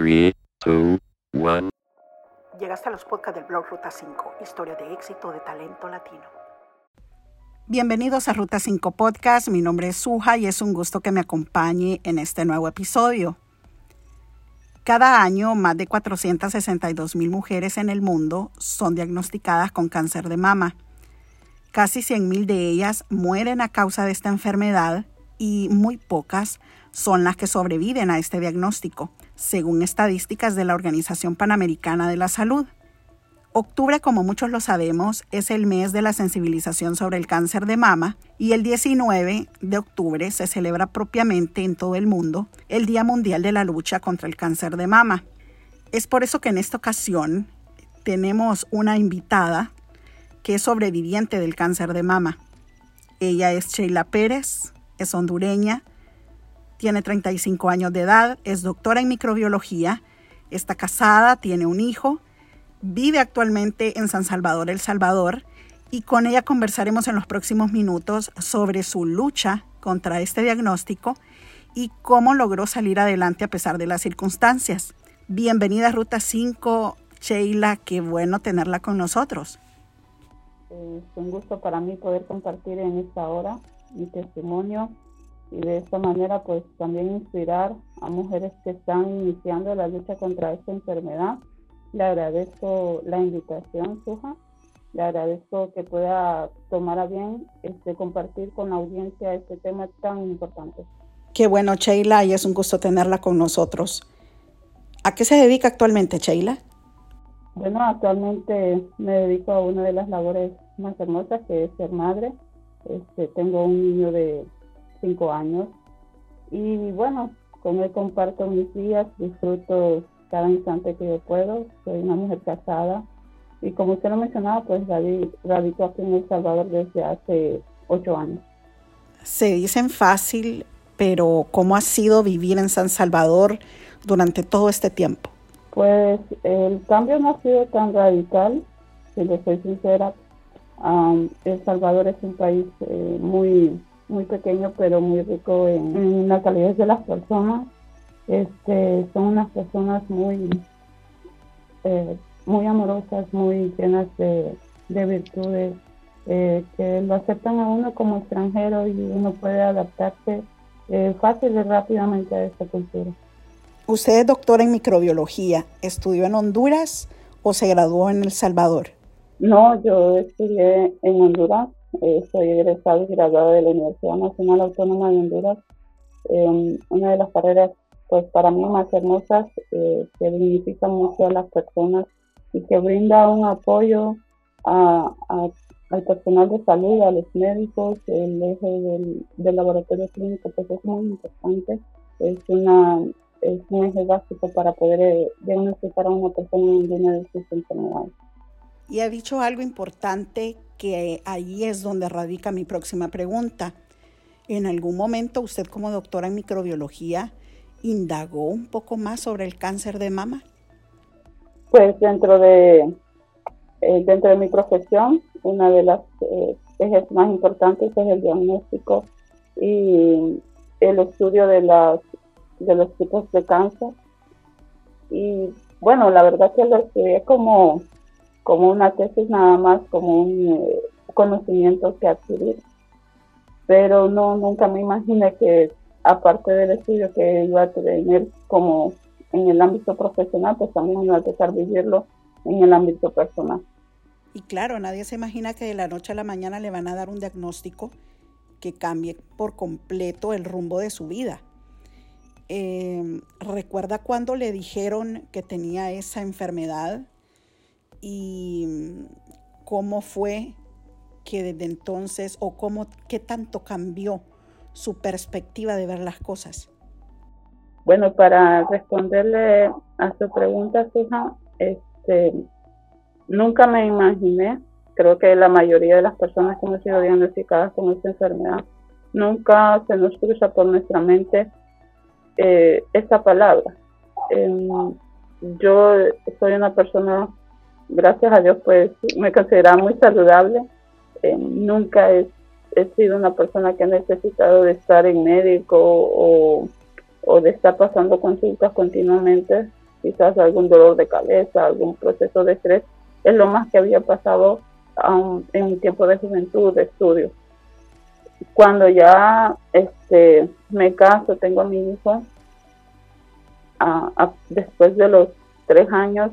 3, 2, 1. Llegaste a los podcasts del blog Ruta 5, historia de éxito de talento latino. Bienvenidos a Ruta 5 Podcast, mi nombre es Suja y es un gusto que me acompañe en este nuevo episodio. Cada año, más de 462 mil mujeres en el mundo son diagnosticadas con cáncer de mama. Casi 100 mil de ellas mueren a causa de esta enfermedad y muy pocas son las que sobreviven a este diagnóstico, según estadísticas de la Organización Panamericana de la Salud. Octubre, como muchos lo sabemos, es el mes de la sensibilización sobre el cáncer de mama y el 19 de octubre se celebra propiamente en todo el mundo el Día Mundial de la Lucha contra el Cáncer de Mama. Es por eso que en esta ocasión tenemos una invitada que es sobreviviente del cáncer de mama. Ella es Sheila Pérez, es hondureña, tiene 35 años de edad, es doctora en microbiología, está casada, tiene un hijo, vive actualmente en San Salvador, El Salvador, y con ella conversaremos en los próximos minutos sobre su lucha contra este diagnóstico y cómo logró salir adelante a pesar de las circunstancias. Bienvenida a Ruta 5, Sheila, qué bueno tenerla con nosotros. Es un gusto para mí poder compartir en esta hora mi testimonio y de esta manera pues también inspirar a mujeres que están iniciando la lucha contra esta enfermedad. Le agradezco la invitación, Suja. Le agradezco que pueda tomar a bien este, compartir con la audiencia este tema tan importante. Qué bueno, Sheila, y es un gusto tenerla con nosotros. ¿A qué se dedica actualmente, Sheila? Bueno, actualmente me dedico a una de las labores más hermosas, que es ser madre. Este, tengo un niño de cinco años. Y bueno, con él comparto mis días, disfruto cada instante que yo puedo. Soy una mujer casada y como usted lo mencionaba, pues radico aquí en El Salvador desde hace ocho años. Se dicen fácil, pero ¿cómo ha sido vivir en San Salvador durante todo este tiempo? Pues el cambio no ha sido tan radical, si le soy sincera. el Salvador es un país eh, muy muy pequeño pero muy rico en, la calidad de las personas. Este, son unas personas muy, eh, muy amorosas, muy llenas de, virtudes, eh, que lo aceptan a uno como extranjero y uno puede adaptarse eh, fácil y rápidamente a esta cultura. Usted es doctora en microbiología, ¿estudió en Honduras o se graduó en El Salvador? No, yo estudié en Honduras eh, soy egresado y graduado de la Universidad Nacional Autónoma de Honduras. Eh, una de las carreras, pues para mí más hermosas, eh, que dignifica mucho a las personas y que brinda un apoyo a, al personal de salud, a los médicos, el eje del, del laboratorio clínico, pues es muy importante. Es una es un eje básico para poder eh, diagnosticar a una persona en una de sus enfermedades. Y ha dicho algo importante que ahí es donde radica mi próxima pregunta. ¿En algún momento usted como doctora en microbiología indagó un poco más sobre el cáncer de mama? Pues dentro de, eh, dentro de mi profesión, una de las eh, ejes más importantes es el diagnóstico y el estudio de, las, de los tipos de cáncer. Y bueno, la verdad que lo estudié como como una tesis nada más, como un eh, conocimiento que adquirir. Pero no, nunca me imaginé que aparte del estudio que iba a tener como en el ámbito profesional, pues también iba a dejar vivirlo en el ámbito personal. Y claro, nadie se imagina que de la noche a la mañana le van a dar un diagnóstico que cambie por completo el rumbo de su vida. Eh, ¿Recuerda cuando le dijeron que tenía esa enfermedad? Y mm, cómo fue que desde entonces o cómo, qué tanto cambió su perspectiva de ver las cosas. Bueno, para responderle a su pregunta, fija, este, nunca me imaginé, creo que la mayoría de las personas que hemos sido diagnosticadas con esta enfermedad, nunca se nos cruza por nuestra mente eh, esta palabra. Em, yo soy una persona gracias a Dios, pues me consideraba muy saludable. Eh, nunca he, sido una persona que ha necesitado de estar en médico o, de estar pasando consultas continuamente. quizás algún dolor de cabeza, algún proceso de estrés, es lo más que había pasado um, en mi tiempo de juventud, de estudio. Cuando ya este, me caso, tengo a mi hijo, después de los tres años,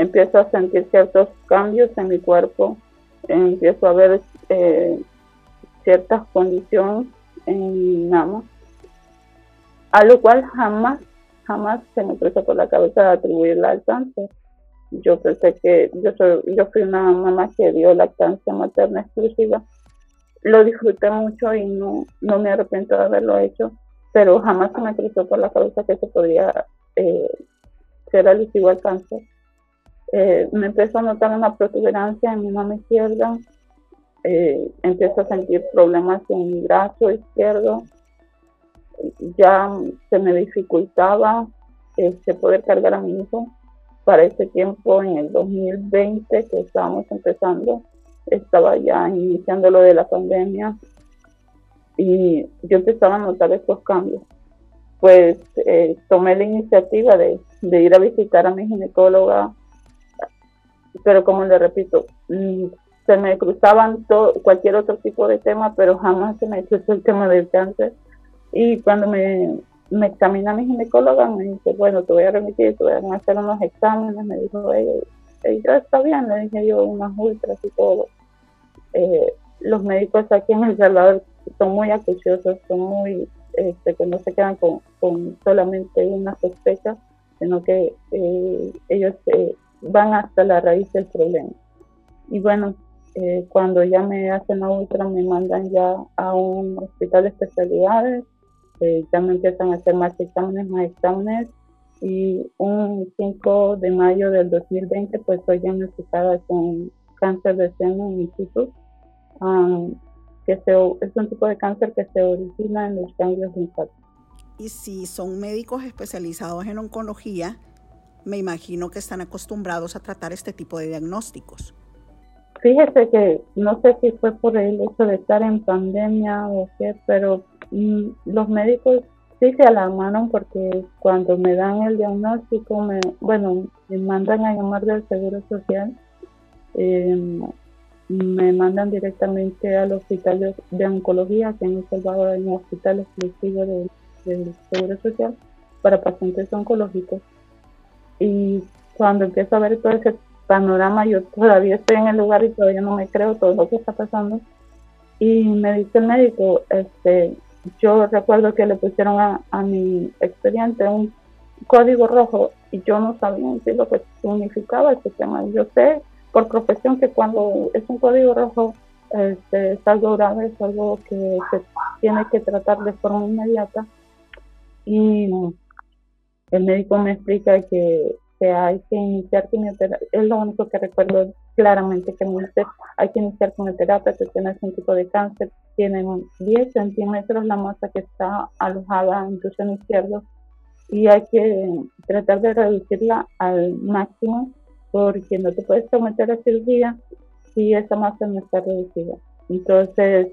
empiezo a sentir ciertos cambios en mi cuerpo, empiezo a ver eh, ciertas condiciones en mi mama, a lo cual jamás, jamás se me cruzó por la cabeza de atribuirla al cáncer. Yo pensé que yo, soy, yo fui una mamá que dio lactancia materna exclusiva. Lo disfruté mucho y no, no me arrepiento de haberlo hecho, pero jamás se me cruzó por la cabeza que se podría eh, ser alusivo al cáncer. Eh, me empezó a notar una protuberancia en mi mama izquierda, eh, empiezo a sentir problemas en mi brazo izquierdo, ya se me dificultaba este, poder cargar a mi hijo. Para ese tiempo, en el 2020, que estábamos empezando, estaba ya iniciando lo de la pandemia y yo empezaba a notar estos cambios. Pues eh, tomé la iniciativa de ir a visitar a mi ginecóloga, pero como le repito, mm, se me cruzaban todo, cualquier otro tipo de tema, pero jamás se me cruzó el tema del cáncer. Y cuando me, me examina mi ginecóloga, me dice, bueno, te voy a remitir, te voy a hacer unos exámenes, me dijo ella. Está bien, le dije yo, unas ultras y todo. Eh, los médicos aquí en El Salvador son muy acuciosos, son muy, este, que no se quedan con, con solamente una sospecha, sino que eh, ellos eh, van hasta la raíz del problema. Y bueno, eh, cuando ya me hacen la ultra me mandan ya a un hospital de especialidades, eh, ya me empiezan a hacer más exámenes, más exámenes y un 5 de mayo del 2020 pues soy diagnosticada con cáncer de seno en situ, um, que es un tipo de cáncer que se origina en los ganglios linfáticos. Y si son médicos especializados en oncología, me imagino que están acostumbrados a tratar este tipo de diagnósticos. Fíjese que no sé si fue por el hecho de estar en pandemia o qué, pero mm, los médicos sí se alarmaron porque cuando me dan el diagnóstico, me, bueno, me mandan a llamar del Seguro Social, em, me mandan directamente al hospital de, oncología, que en El Salvador hay un hospital exclusivo del Seguro Social para pacientes oncológicos. Y cuando empiezo a ver todo ese panorama, yo todavía estoy en el lugar y todavía no me creo todo lo que está pasando. Y me dice el médico, este, yo recuerdo que le pusieron a, mi expediente un código rojo y yo no sabía lo que significaba ese tema. Yo sé por profesión que cuando es un código rojo este, es algo grave, es algo que se tiene que tratar de forma inmediata. Y el médico me explica que que hay que iniciar quimioterapia, es lo único que recuerdo claramente que me dice, hay que iniciar quimioterapia, que tienes un tipo de cáncer, tienen 10 centímetros la masa que está alojada en tu seno izquierdo y hay que tratar de reducirla al máximo porque no te puedes someter a cirugía si esa masa no está reducida. Entonces,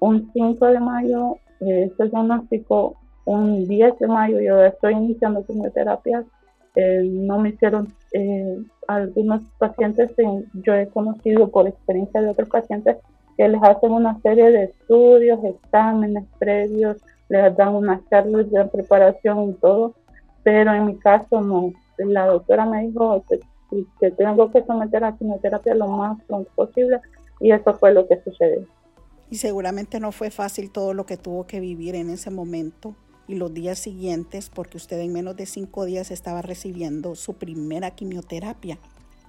un 5 de mayo, eh, este diagnóstico, un 10 de mayo yo estoy iniciando quimioterapia eh, no me hicieron eh, algunos pacientes, yo he conocido por experiencia de otros pacientes que les hacen una serie de estudios, exámenes previos, les dan unas charlas de preparación y todo, pero en mi caso no. La doctora me dijo que, tengo que someter a quimioterapia lo más pronto posible y eso fue lo que sucedió. Y seguramente no fue fácil todo lo que tuvo que vivir en ese momento y los días siguientes porque usted en menos de cinco días estaba recibiendo su primera quimioterapia.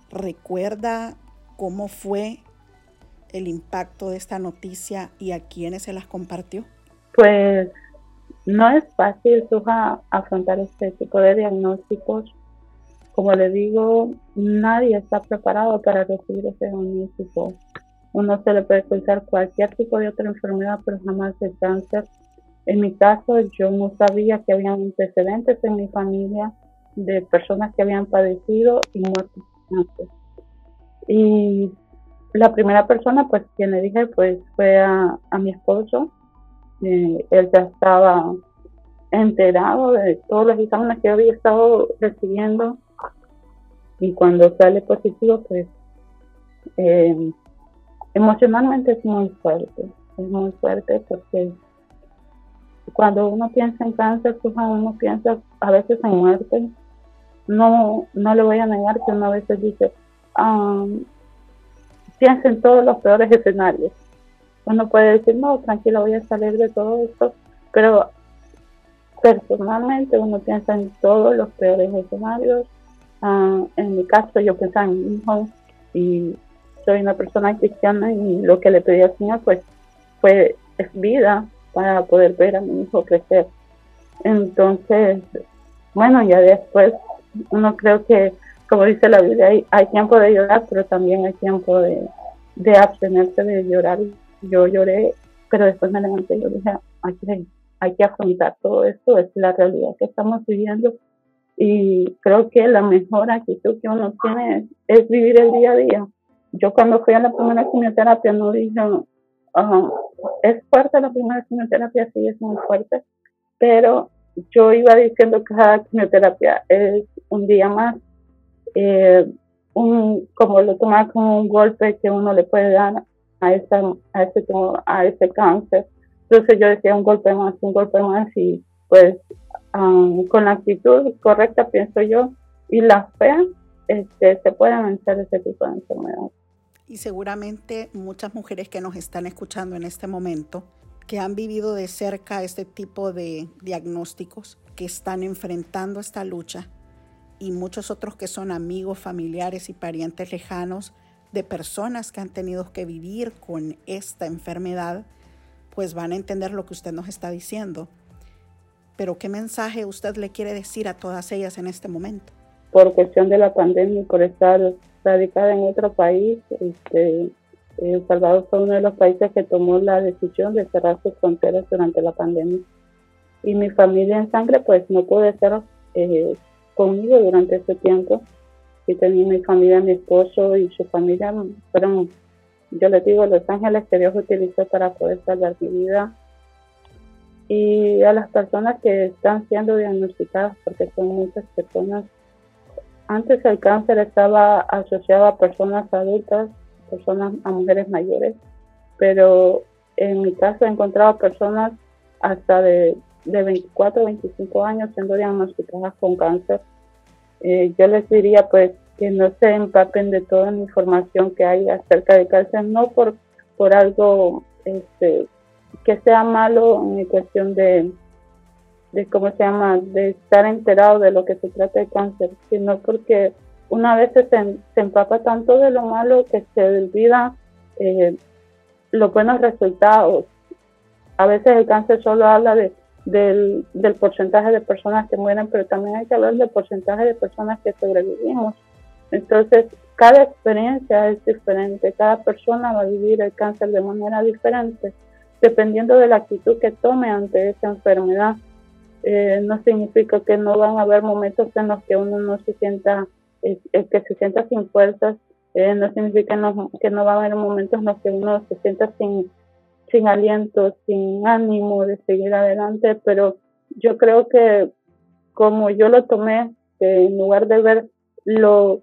¿Recuerda cómo fue el impacto de esta noticia y a quiénes se las compartió? Pues no es fácil, Suja, afrontar este tipo de diagnósticos. Como le digo, nadie está preparado para recibir ese diagnóstico. Uno se le puede cruzar cualquier tipo de otra enfermedad, pero jamás el cáncer en mi caso, yo no sabía que habían antecedentes en mi familia de personas que habían padecido y muerto Y la primera persona, pues, quien le dije, pues, fue a, mi esposo. Eh, él ya estaba enterado de todos los exámenes que había estado recibiendo y cuando sale positivo, pues eh, emocionalmente es muy fuerte, es muy fuerte porque cuando uno piensa en cáncer, pues, uno piensa a veces en muerte. No, no le voy a negar que uno a veces dice, um, piensa en todos los peores escenarios. Uno puede decir, no, tranquilo, voy a salir de todo esto, pero personalmente uno piensa en todos los peores escenarios. Ah, en mi caso, yo pensaba en mi hijo y soy una persona cristiana y lo que le pedí al Señor pues fue es vida para poder ver a mi hijo crecer. Entonces, bueno, ya después uno creo que, como dice la Biblia, hay, hay tiempo de llorar, pero también hay tiempo de, de abstenerse de llorar. Yo lloré, pero después me levanté y yo dije, hay hay que afrontar todo esto, es la realidad que estamos viviendo y creo que la mejor actitud que uno tiene es, vivir el día a día. Yo cuando fui a la primera quimioterapia no dije, es fuerte la primera quimioterapia, sí es muy fuerte, pero yo iba diciendo que cada quimioterapia es un día más, eh, un, como lo tomaba como un golpe que uno le puede dar a, esa, a, ese, a ese cáncer entonces yo decía un golpe más, un golpe más y pues con la actitud correcta, pienso yo, y la fe, este, se puede vencer ese tipo de enfermedad. Y seguramente muchas mujeres que nos están escuchando en este momento, que han vivido de cerca este tipo de diagnósticos, que están enfrentando esta lucha, y muchos otros que son amigos, familiares y parientes lejanos de personas que han tenido que vivir con esta enfermedad, pues van a entender lo que usted nos está diciendo. Pero ¿qué mensaje usted le quiere decir a todas ellas en este momento? Por cuestión de la pandemia y por estar radicada en otro país, este, El Salvador fue uno de los países que tomó la decisión de cerrar sus fronteras durante la pandemia. Y mi familia en sangre pues no pudo estar eh, conmigo durante ese tiempo. Y tenía mi familia, mi esposo y su familia fueron yo les digo, los ángeles que Dios utilizó para poder salvar mi vida. Y a las personas que están siendo diagnosticadas, porque son muchas personas, antes el cáncer estaba asociado a personas adultas, personas a mujeres mayores, pero en mi caso he encontrado personas hasta de, de 24 o 25 años siendo diagnosticadas con cáncer. Eh, yo les diría pues que no se empapen de toda la información que hay acerca de cáncer, no por, por algo este, que sea malo en cuestión de, de, ¿cómo se llama?, de estar enterado de lo que se trata de cáncer, sino porque una vez se, se empapa tanto de lo malo que se olvida eh, los buenos resultados. A veces el cáncer solo habla de, del, del porcentaje de personas que mueren, pero también hay que hablar del porcentaje de personas que sobrevivimos. Entonces, cada experiencia es diferente, cada persona va a vivir el cáncer de manera diferente, dependiendo de la actitud que tome ante esa enfermedad. Eh, no significa que no van a haber momentos en los que uno no se sienta, eh, que se sienta sin fuerzas, eh, no significa que no va a haber momentos en los que uno se sienta sin, sin aliento, sin ánimo de seguir adelante, pero yo creo que como yo lo tomé, en lugar de ver lo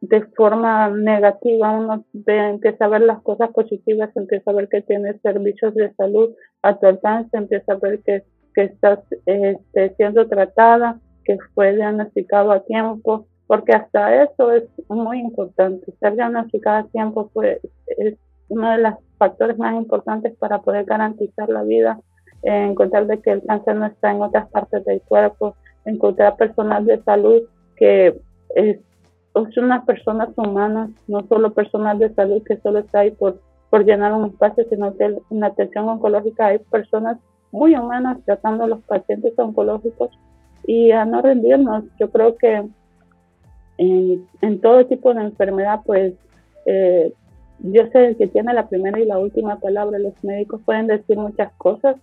de forma negativa, uno empieza a ver las cosas positivas, empieza a ver que tienes servicios de salud a tu alcance, empieza a ver que, que estás este, siendo tratada, que fue diagnosticado a tiempo, porque hasta eso es muy importante. Ser diagnosticado a tiempo pues, es uno de los factores más importantes para poder garantizar la vida, encontrar de que el cáncer no está en otras partes del cuerpo, encontrar personal de salud que es, son unas personas humanas, no solo personal de salud que solo está ahí por, por llenar un espacio, sino que en la atención oncológica hay personas muy humanas tratando a los pacientes oncológicos y a no rendirnos. Yo creo que en, todo tipo de enfermedad, pues eh, yo sé que tiene la primera y la última palabra. Los médicos pueden decir muchas cosas,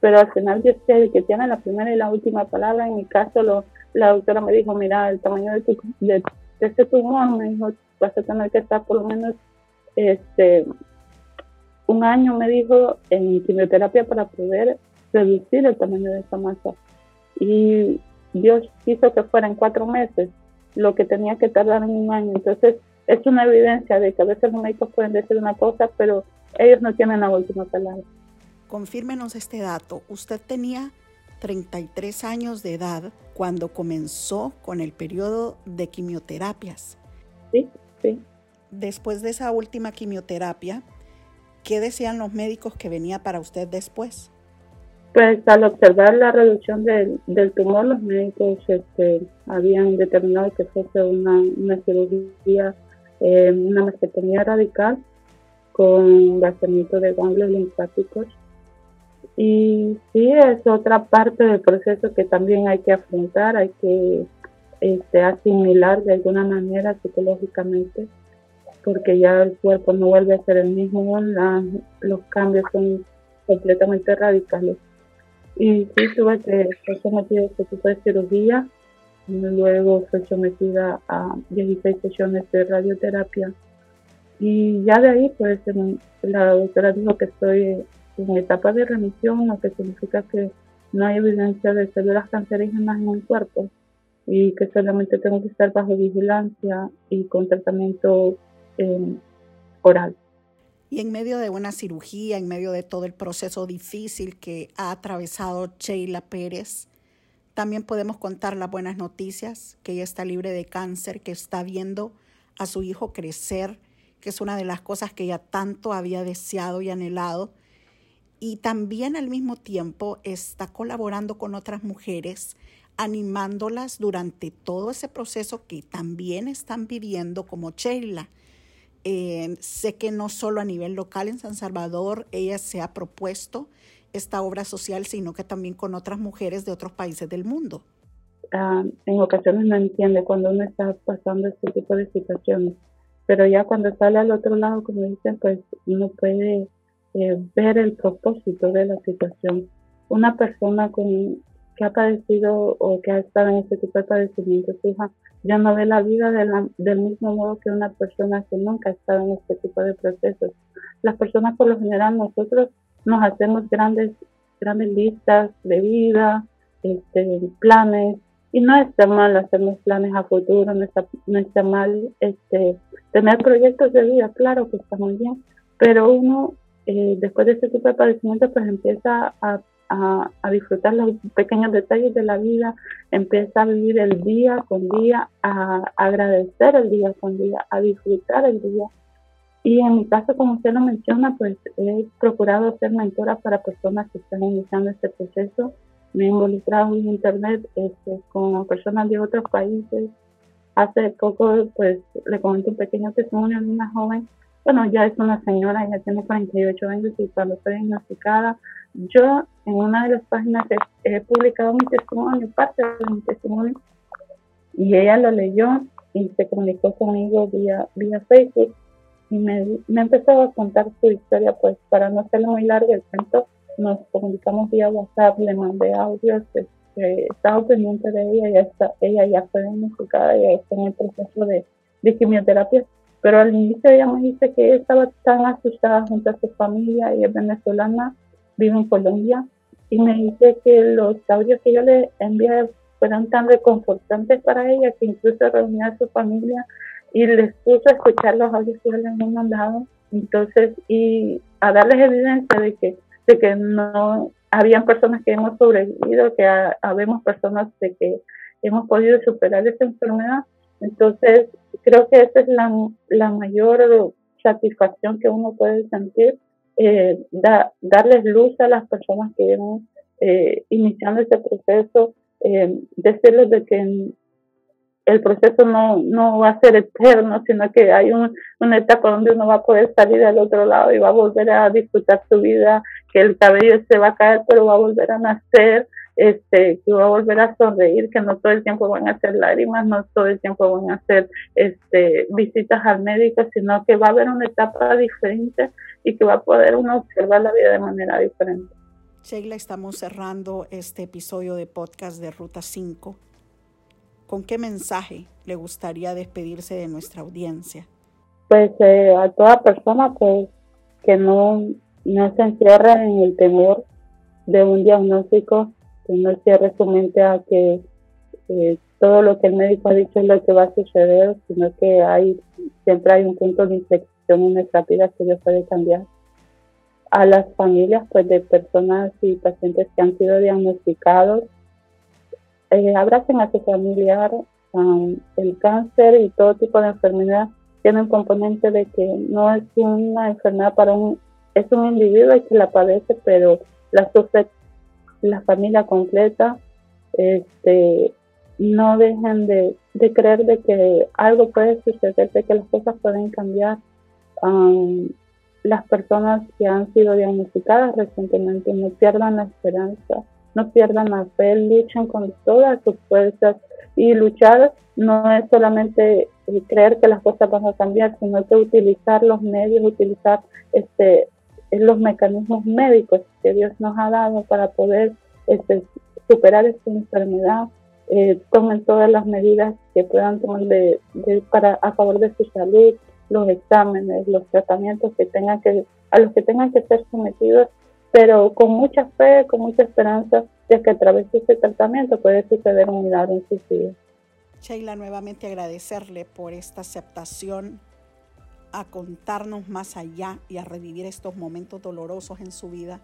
pero al final yo sé el que tiene la primera y la última palabra. En mi caso, lo, la doctora me dijo, mira, el tamaño de tu, de, este tumor, me dijo, vas a tener que estar por lo menos este un año, me dijo, en quimioterapia para poder reducir el tamaño de esa masa. Y Dios quiso que fuera en cuatro meses. lo que tenía que tardar en un año. Entonces, es una evidencia de que a veces los médicos pueden decir una cosa, pero ellos no tienen la última palabra. Confírmenos este dato. Usted tenía 33 años de edad cuando comenzó con el periodo de quimioterapias. Sí, sí. Después de esa última quimioterapia, ¿qué decían los médicos que venía para usted después? Pues al observar la reducción del, tumor, los médicos este, habían determinado que fuese una, una cirugía, eh, una mastectomía radical con vaciamiento de ganglios linfáticos y sí, es otra parte del proceso que también hay que afrontar, hay que este, asimilar de alguna manera psicológicamente, porque ya el cuerpo no vuelve a ser el mismo, los cambios son completamente radicales. Y sí, tuve que ser sometida a este de cirugía, luego fue sometida a 16 sesiones de radioterapia. Y ya de ahí, pues, la doctora dijo que estoy en etapa de remisión, lo que significa que no hay evidencia de células cancerígenas en el cuerpo y que solamente tengo que estar bajo vigilancia y con tratamiento eh, oral. Y en medio de una cirugía, en medio de todo el proceso difícil que ha atravesado Sheila Pérez, también podemos contar las buenas noticias, que ella está libre de cáncer, que está viendo a su hijo crecer, que es una de las cosas que ella tanto había deseado y anhelado y también al mismo tiempo está colaborando con otras mujeres, animándolas durante todo ese proceso que también están viviendo como Sheila. Eh, sé que no solo a nivel local en San Salvador ella se ha propuesto esta obra social, sino que también con otras mujeres de otros países del mundo. Ah, en ocasiones no entiende cuando uno está pasando este tipo de situaciones, pero ya cuando sale al otro lado, como dicen, pues uno puede eh, ver el propósito de la situación. Una persona con, que ha padecido o que ha estado en este tipo de padecimientos, hija, ya no ve la vida del mismo modo que una persona que nunca ha estado en este tipo de procesos. Las personas, por lo general, nosotros nos hacemos grandes, grandes listas de vida, este, planes, y no está mal hacernos planes a futuro, no está, no está mal este, tener proyectos de vida, claro que está muy bien, pero uno eh, después de este tipo de padecimiento, pues empieza a, a, disfrutar los pequeños detalles de la vida, empieza a vivir el día con día, a agradecer el día con día, a disfrutar el día. Y en mi caso, como usted lo menciona, pues he procurado ser mentora para personas que están iniciando este proceso. Me he involucrado en Internet este, con personas de otros países. Hace poco, pues, le comenté un pequeño testimonio de una joven bueno, ya es una señora, ya tiene 48 años y cuando fue diagnosticada, yo en una de las páginas he, publicado mi testimonio, parte de mi testimonio, y ella lo leyó y se comunicó conmigo vía, vía Facebook y me, me empezó a contar su historia, pues para no hacerlo muy largo el cuento, nos comunicamos vía WhatsApp, le mandé audios, este, estaba pendiente de ella, ya está, ella ya fue diagnosticada, ya está en el proceso de, de quimioterapia pero al inicio ella me dice que estaba tan asustada junto a su familia, ella es venezolana, vive en Colombia, y me dice que los audios que yo le envié fueron tan reconfortantes para ella que incluso reunía a su familia y les puso a escuchar los audios que yo les había mandado. Entonces, y a darles evidencia de que, de que no habían personas que hemos sobrevivido, que habemos personas de que hemos podido superar esta enfermedad. Entonces, creo que esa es la, la mayor satisfacción que uno puede sentir, eh, darles luz a las personas que hemos eh, iniciando este proceso, eh, decirles de que el proceso no, no va a ser eterno, sino que hay un, una etapa donde uno va a poder salir al otro lado y va a volver a disfrutar su vida, que el cabello se va a caer, pero va a volver a nacer, este, que va a volver a sonreír, que no todo el tiempo van a hacer lágrimas, no todo el tiempo van a hacer este, visitas al médico, sino que va a haber una etapa diferente y que va a poder uno observar la vida de manera diferente. Sheila, estamos cerrando este episodio de podcast de Ruta 5. ¿Con qué mensaje le gustaría despedirse de nuestra audiencia? Pues eh, a toda persona pues, que no, no se encierre en el temor de un diagnóstico no cierre su mente a que eh, todo lo que el médico ha dicho es lo que va a suceder, sino que hay siempre hay un punto de inflexión en nuestra que Dios puede cambiar. A las familias pues de personas y pacientes que han sido diagnosticados, eh, abracen a su familiar, um, el cáncer y todo tipo de enfermedad tiene un componente de que no es una enfermedad para un, es un individuo que la padece, pero la sufre la familia completa, este, no dejen de, creer de que algo puede suceder, de que las cosas pueden cambiar. las personas que han sido diagnosticadas recientemente no pierdan la esperanza, no pierdan la fe, luchen con todas sus fuerzas y luchar no es solamente eh, creer que las cosas van a cambiar, sino que utilizar los medios, utilizar este los mecanismos médicos que Dios nos ha dado para poder este, superar esta enfermedad eh, tomen todas las medidas que puedan tomar de, para a favor de su salud, los exámenes, los tratamientos que tengan que a los que tengan que ser sometidos, pero con mucha fe, con mucha esperanza de que a través de este tratamiento puede suceder un milagro en sus vidas. Sheila, nuevamente agradecerle por esta aceptación a contarnos más allá y a revivir estos momentos dolorosos en su vida,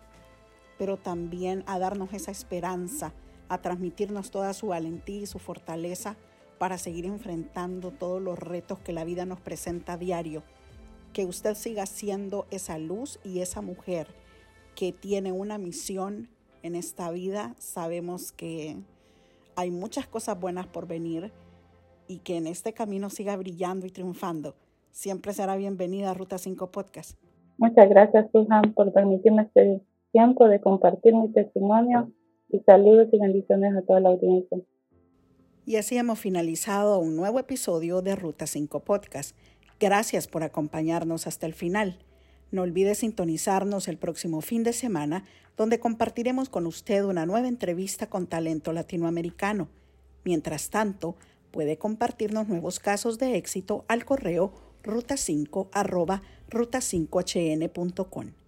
pero también a darnos esa esperanza a transmitirnos toda su valentía y su fortaleza para seguir enfrentando todos los retos que la vida nos presenta a diario. Que usted siga siendo esa luz y esa mujer que tiene una misión en esta vida. Sabemos que hay muchas cosas buenas por venir y que en este camino siga brillando y triunfando. Siempre será bienvenida a Ruta 5 Podcast. Muchas gracias, Susan, por permitirme este tiempo de compartir mi testimonio y saludos y bendiciones a toda la audiencia. Y así hemos finalizado un nuevo episodio de Ruta 5 Podcast. Gracias por acompañarnos hasta el final. No olvide sintonizarnos el próximo fin de semana, donde compartiremos con usted una nueva entrevista con talento latinoamericano. Mientras tanto, puede compartirnos nuevos casos de éxito al correo ruta5 ruta5hn.com.